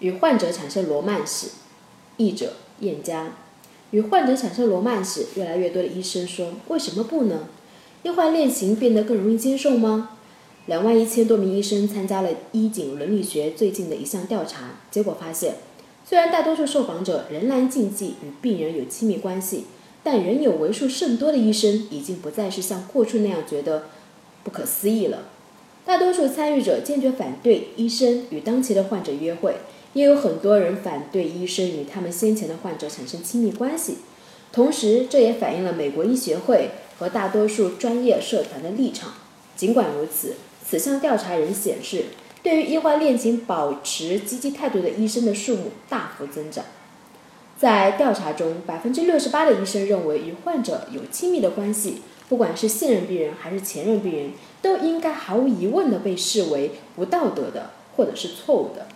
与患者产生罗曼史。译者：燕佳。与患者产生罗曼史，越来越多的医生说：“为什么不呢？医患恋情变得更容易接受吗？”两万一千多名医生参加了医警伦理学最近的一项调查，结果发现，虽然大多数受访者仍然禁忌与病人有亲密关系，但仍有为数甚多的医生已经不再是像过去那样觉得不可思议了。大多数参与者坚决反对医生与当前的患者约会。也有很多人反对医生与他们先前的患者产生亲密关系，同时这也反映了美国医学会和大多数专业社团的立场。尽管如此，此项调查仍显示，对于医患恋情保持积极态度的医生的数目大幅增长。在调查中，百分之六十八的医生认为与患者有亲密的关系，不管是现任病人还是前任病人，都应该毫无疑问地被视为不道德的或者是错误的。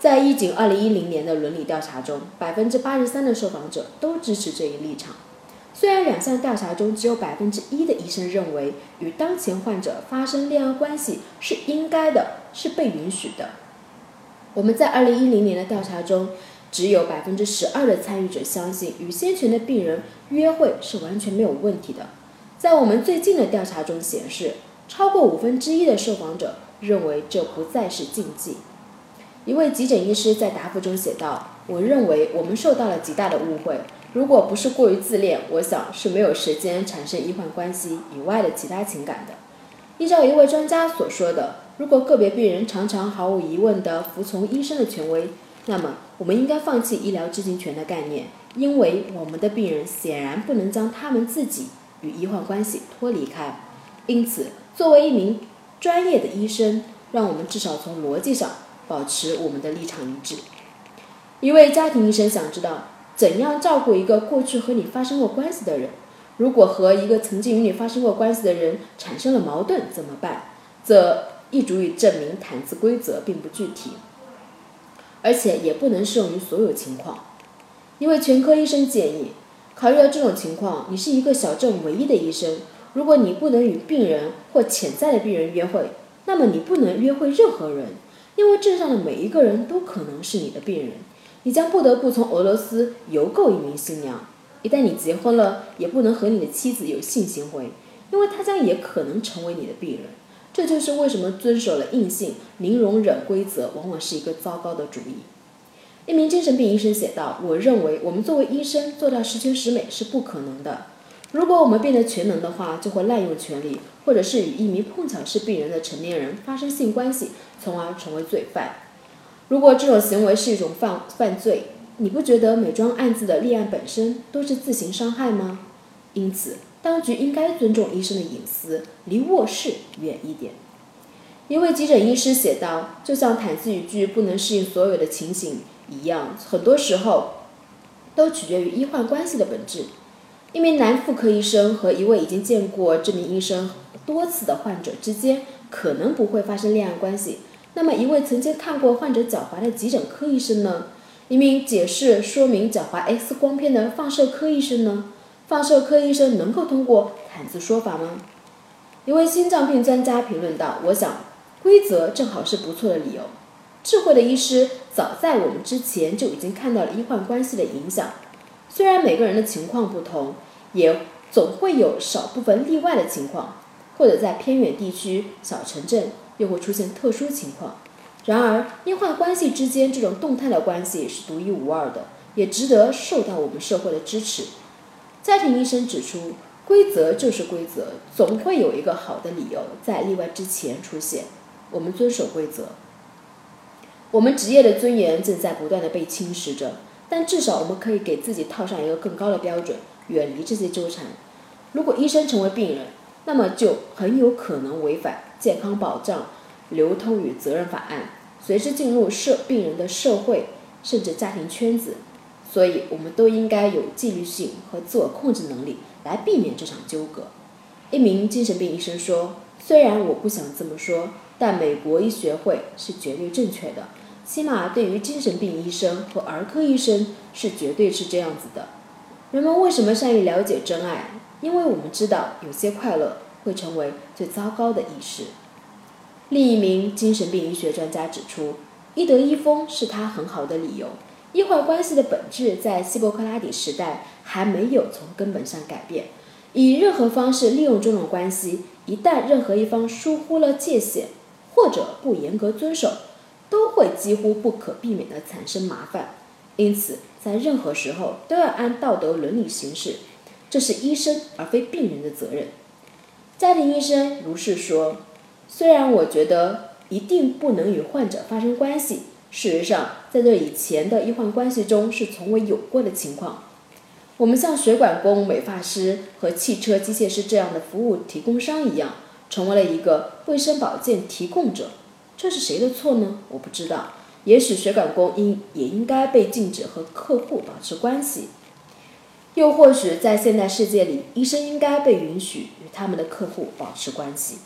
在一九二零一零年的伦理调查中，百分之八十三的受访者都支持这一立场。虽然两项调查中只有百分之一的医生认为与当前患者发生恋爱关系是应该的，是被允许的。我们在二零一零年的调查中，只有百分之十二的参与者相信与先前的病人约会是完全没有问题的。在我们最近的调查中显示，超过五分之一的受访者认为这不再是禁忌。一位急诊医师在答复中写道：“我认为我们受到了极大的误会。如果不是过于自恋，我想是没有时间产生医患关系以外的其他情感的。依照一位专家所说的，如果个别病人常常毫无疑问地服从医生的权威，那么我们应该放弃医疗知情权的概念，因为我们的病人显然不能将他们自己与医患关系脱离开。因此，作为一名专业的医生，让我们至少从逻辑上。”保持我们的立场一致。一位家庭医生想知道怎样照顾一个过去和你发生过关系的人。如果和一个曾经与你发生过关系的人产生了矛盾怎么办？则亦足以证明毯子规则并不具体，而且也不能适用于所有情况。一位全科医生建议，考虑到这种情况，你是一个小镇唯一的医生。如果你不能与病人或潜在的病人约会，那么你不能约会任何人。因为镇上的每一个人都可能是你的病人，你将不得不从俄罗斯邮购一名新娘。一旦你结婚了，也不能和你的妻子有性行为，因为她将也可能成为你的病人。这就是为什么遵守了硬性零容忍规则往往是一个糟糕的主意。一名精神病医生写道：“我认为我们作为医生做到十全十美是不可能的。如果我们变得全能的话，就会滥用权力，或者是与一名碰巧是病人的成年人发生性关系。”从而成为罪犯。如果这种行为是一种犯犯罪，你不觉得美妆案子的立案本身都是自行伤害吗？因此，当局应该尊重医生的隐私，离卧室远一点。一位急诊医师写道：“就像毯子语句不能适应所有的情形一样，很多时候都取决于医患关系的本质。”一名男妇科医生和一位已经见过这名医生多次的患者之间可能不会发生恋爱关系。那么，一位曾经看过患者脚踝的急诊科医生呢？一名解释说明脚踝 X 光片的放射科医生呢？放射科医生能够通过毯子说法吗？一位心脏病专家评论道：“我想，规则正好是不错的理由。智慧的医师早在我们之前就已经看到了医患关系的影响。虽然每个人的情况不同，也总会有少部分例外的情况，或者在偏远地区、小城镇。”又会出现特殊情况。然而，医患关系之间这种动态的关系是独一无二的，也值得受到我们社会的支持。家庭医生指出，规则就是规则，总会有一个好的理由在例外之前出现。我们遵守规则。我们职业的尊严正在不断的被侵蚀着，但至少我们可以给自己套上一个更高的标准，远离这些纠缠。如果医生成为病人，那么就很有可能违反健康保障、流通与责任法案，随之进入社病人的社会甚至家庭圈子。所以，我们都应该有纪律性和自我控制能力，来避免这场纠葛。一名精神病医生说：“虽然我不想这么说，但美国医学会是绝对正确的，起码对于精神病医生和儿科医生是绝对是这样子的。”人们为什么善于了解真爱？因为我们知道，有些快乐会成为最糟糕的意识。另一名精神病医学专家指出，医德医风是他很好的理由。医患关系的本质在希波克拉底时代还没有从根本上改变。以任何方式利用这种关系，一旦任何一方疏忽了界限，或者不严格遵守，都会几乎不可避免地产生麻烦。因此，在任何时候都要按道德伦理行事，这是医生而非病人的责任。家庭医生如是说。虽然我觉得一定不能与患者发生关系，事实上，在这以前的医患关系中是从未有过的情况。我们像水管工、美发师和汽车机械师这样的服务提供商一样，成为了一个卫生保健提供者。这是谁的错呢？我不知道。也许水管工应也应该被禁止和客户保持关系。又或许在现代世界里，医生应该被允许与他们的客户保持关系。